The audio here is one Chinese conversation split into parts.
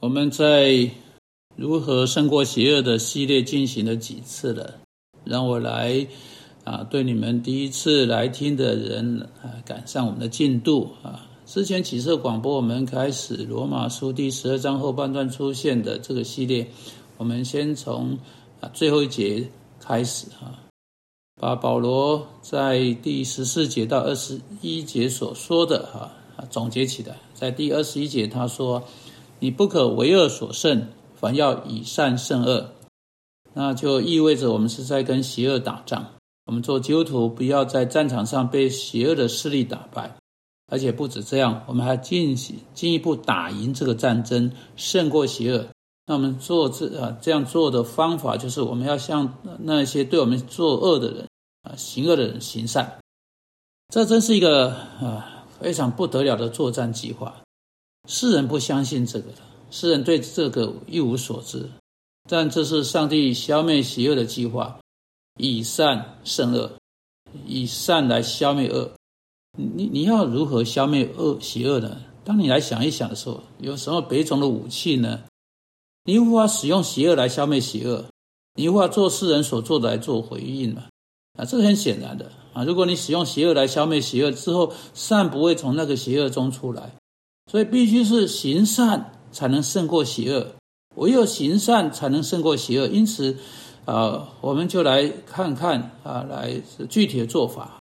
我们在如何胜过邪恶的系列进行了几次了？让我来啊，对你们第一次来听的人啊，赶上我们的进度啊。之前几次广播，我们开始罗马书第十二章后半段出现的这个系列，我们先从啊最后一节开始啊，把保罗在第十四节到二十一节所说的哈啊总结起来。在第二十一节，他说。你不可为恶所胜，反要以善胜恶。那就意味着我们是在跟邪恶打仗。我们做基督徒，不要在战场上被邪恶的势力打败，而且不止这样，我们还进行进一步打赢这个战争，胜过邪恶。那我们做这啊这样做的方法，就是我们要向那些对我们作恶的人啊行恶的人行善。这真是一个啊非常不得了的作战计划。世人不相信这个的，世人对这个一无所知。但这是上帝消灭邪恶的计划，以善胜恶，以善来消灭恶。你你要如何消灭恶邪恶呢？当你来想一想的时候，有什么别种的武器呢？你无法使用邪恶来消灭邪恶，你无法做世人所做的来做回应嘛？啊，这是很显然的啊！如果你使用邪恶来消灭邪恶之后，善不会从那个邪恶中出来。所以必须是行善才能胜过邪恶，唯有行善才能胜过邪恶。因此，啊，我们就来看看啊，来具体的做法。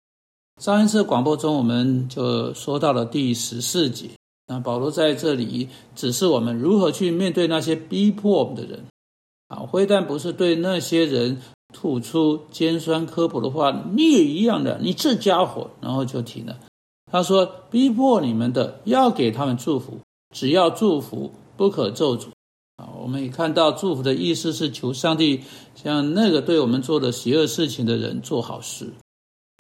上一次广播中，我们就说到了第十四节。那保罗在这里指示我们如何去面对那些逼迫我们的人。啊，非但不是对那些人吐出尖酸刻薄的话，你也一样的，你这家伙，然后就停了。他说：“逼迫你们的，要给他们祝福，只要祝福，不可咒诅。”啊，我们也看到祝福的意思是求上帝向那个对我们做的邪恶事情的人做好事；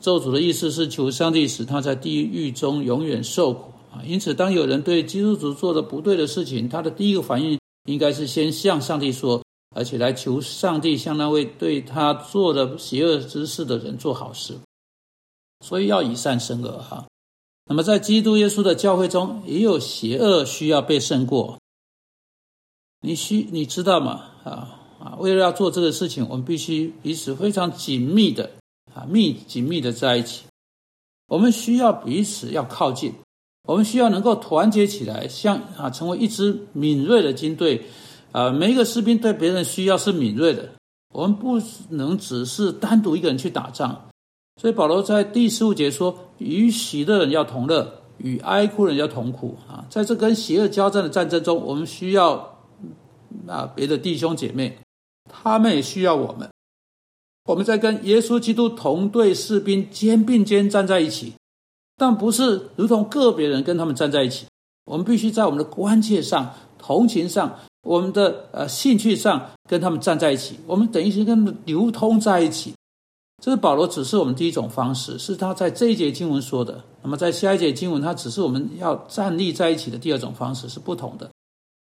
咒诅的意思是求上帝使他在地狱中永远受苦。啊，因此，当有人对基督徒做的不对的事情，他的第一个反应应该是先向上帝说，而且来求上帝向那位对他做的邪恶之事的人做好事。所以要以善胜恶，哈。那么，在基督耶稣的教会中，也有邪恶需要被胜过。你需你知道吗？啊啊！为了要做这个事情，我们必须彼此非常紧密的啊密紧密的在一起。我们需要彼此要靠近，我们需要能够团结起来，像啊成为一支敏锐的军队。啊，每一个士兵对别人需要是敏锐的。我们不能只是单独一个人去打仗。所以保罗在第十五节说：“与喜乐人要同乐，与哀哭人要同苦。”啊，在这跟邪恶交战的战争中，我们需要啊别的弟兄姐妹，他们也需要我们。我们在跟耶稣基督同队士兵肩并肩站在一起，但不是如同个别人跟他们站在一起。我们必须在我们的关切上、同情上、我们的呃兴趣上跟他们站在一起。我们等于是跟他们流通在一起。这是保罗指示我们第一种方式，是他在这一节经文说的。那么在下一节经文，他指示我们要站立在一起的第二种方式是不同的。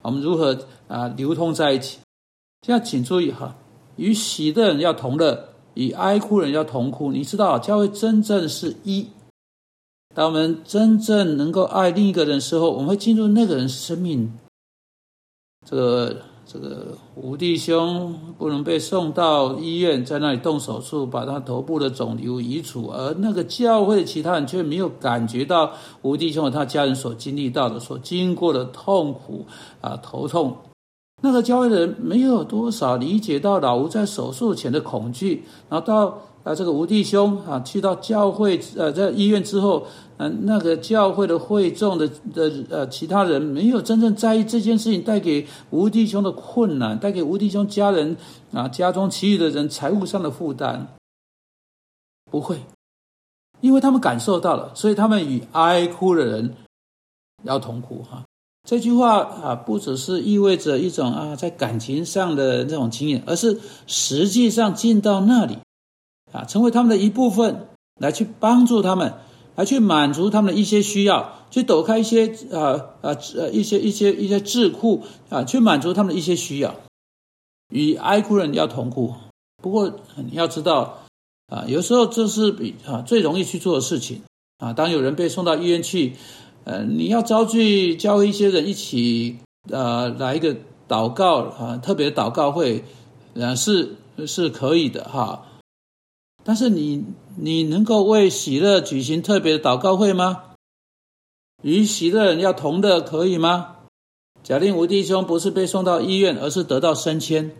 我们如何啊流通在一起？现在请注意哈，与喜的人要同乐，与哀哭人要同哭。你知道，教会真正是一。当我们真正能够爱另一个人的时候，我们会进入那个人生命。这个。这个吴弟兄不能被送到医院，在那里动手术，把他头部的肿瘤移除，而那个教会其他人却没有感觉到吴弟兄和他家人所经历到的、所经过的痛苦啊，头痛。那个教会的人没有多少理解到老吴在手术前的恐惧，然后到。啊，这个吴弟兄啊，去到教会呃，在医院之后，嗯，那个教会的会众的的呃，其他人没有真正在意这件事情带给吴弟兄的困难，带给吴弟兄家人啊，家中其余的人财务上的负担，不会，因为他们感受到了，所以他们与哀哭的人要同哭哈。这句话啊，不只是意味着一种啊，在感情上的那种经验，而是实际上进到那里。啊，成为他们的一部分，来去帮助他们，来去满足他们的一些需要，去抖开一些啊啊呃一些一些一些智库啊，去满足他们的一些需要。与哀哭人要同哭，不过你要知道啊，有时候这是比啊最容易去做的事情啊。当有人被送到医院去，呃，你要招聚教一些人一起呃来一个祷告啊，特别祷告会，啊是是可以的哈。但是你你能够为喜乐举行特别的祷告会吗？与喜乐要同的可以吗？假定吴弟兄不是被送到医院，而是得到升迁，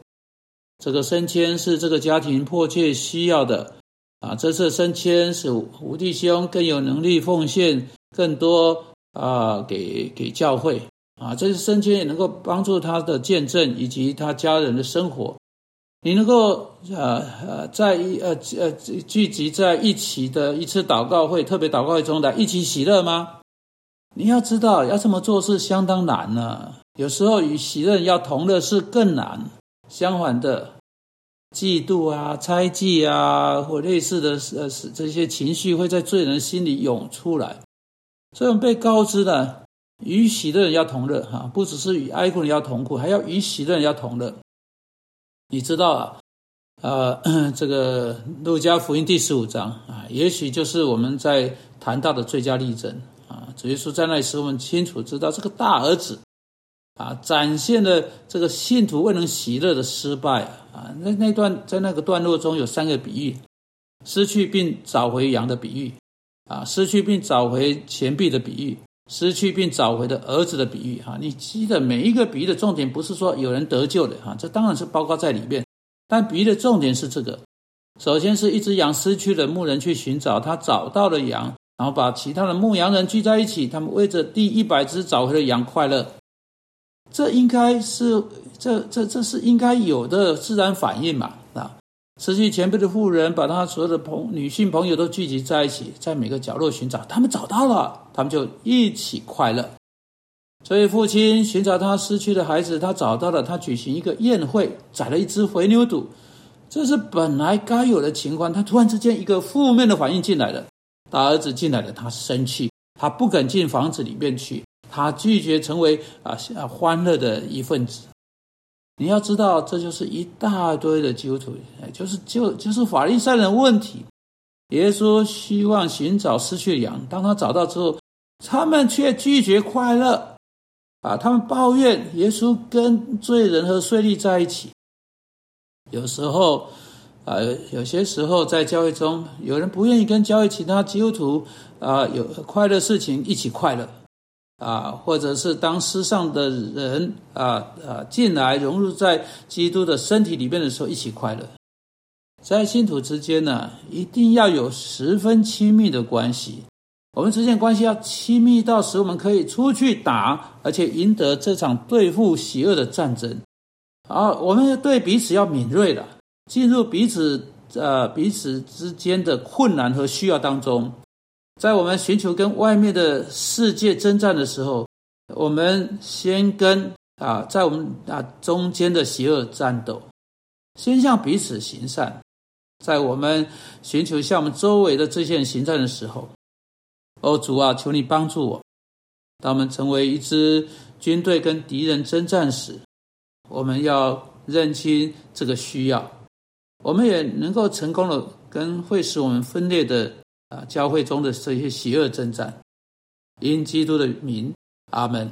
这个升迁是这个家庭迫切需要的啊。这次升迁使吴弟兄更有能力奉献更多啊，给给教会啊。这次升迁也能够帮助他的见证以及他家人的生活。你能够呃呃在一呃呃聚集在一起的一次祷告会，特别祷告会中来一起喜乐吗？你要知道，要这么做是相当难呢。有时候与喜乐要同的是更难。相反的，嫉妒啊、猜忌啊，或类似的呃是这些情绪会在罪人心里涌出来。所以我们被告知的，与喜乐要同乐哈，不只是与哀哭人要同苦，还要与喜乐要同乐。你知道啊，呃，这个路加福音第十五章啊，也许就是我们在谈到的最佳例证啊。主耶稣在那时，我们清楚知道这个大儿子啊，展现了这个信徒未能喜乐的失败啊。那那段在那个段落中有三个比喻：失去并找回羊的比喻啊，失去并找回钱币的比喻，失去并找回的儿子的比喻啊。你记得每一个比喻的重点不是说有人得救的哈，这当然是包括在里面。但比喻的重点是这个：首先是一只羊失去了，牧人去寻找，他找到了羊。然后把其他的牧羊人聚在一起，他们为着第一百只找回的羊快乐。这应该是这这这是应该有的自然反应嘛？失去前辈的妇人把他所有的朋女性朋友都聚集在一起，在每个角落寻找，他们找到了，他们就一起快乐。所以父亲寻找他失去的孩子，他找到了，他举行一个宴会，宰了一只肥牛肚，这是本来该有的情况。他突然之间一个负面的反应进来了。大儿子进来了，他生气，他不肯进房子里面去，他拒绝成为啊欢乐的一份子。你要知道，这就是一大堆的基督徒，就是就就是法利赛人问题。耶稣希望寻找失去的羊，当他找到之后，他们却拒绝快乐，啊，他们抱怨耶稣跟罪人和税吏在一起。有时候。啊，有些时候在教会中，有人不愿意跟教会其他基督徒啊有快乐事情一起快乐，啊，或者是当世上的人啊啊进来融入在基督的身体里面的时候一起快乐。在信徒之间呢，一定要有十分亲密的关系，我们之间关系要亲密到使我们可以出去打，而且赢得这场对付邪恶的战争。啊，我们对彼此要敏锐的。进入彼此呃彼此之间的困难和需要当中，在我们寻求跟外面的世界征战的时候，我们先跟啊在我们啊中间的邪恶战斗，先向彼此行善。在我们寻求向我们周围的这些人行善的时候，哦主啊，求你帮助我。当我们成为一支军队跟敌人征战时，我们要认清这个需要。我们也能够成功的跟会使我们分裂的啊教会中的这些邪恶征战，因基督的名，阿门。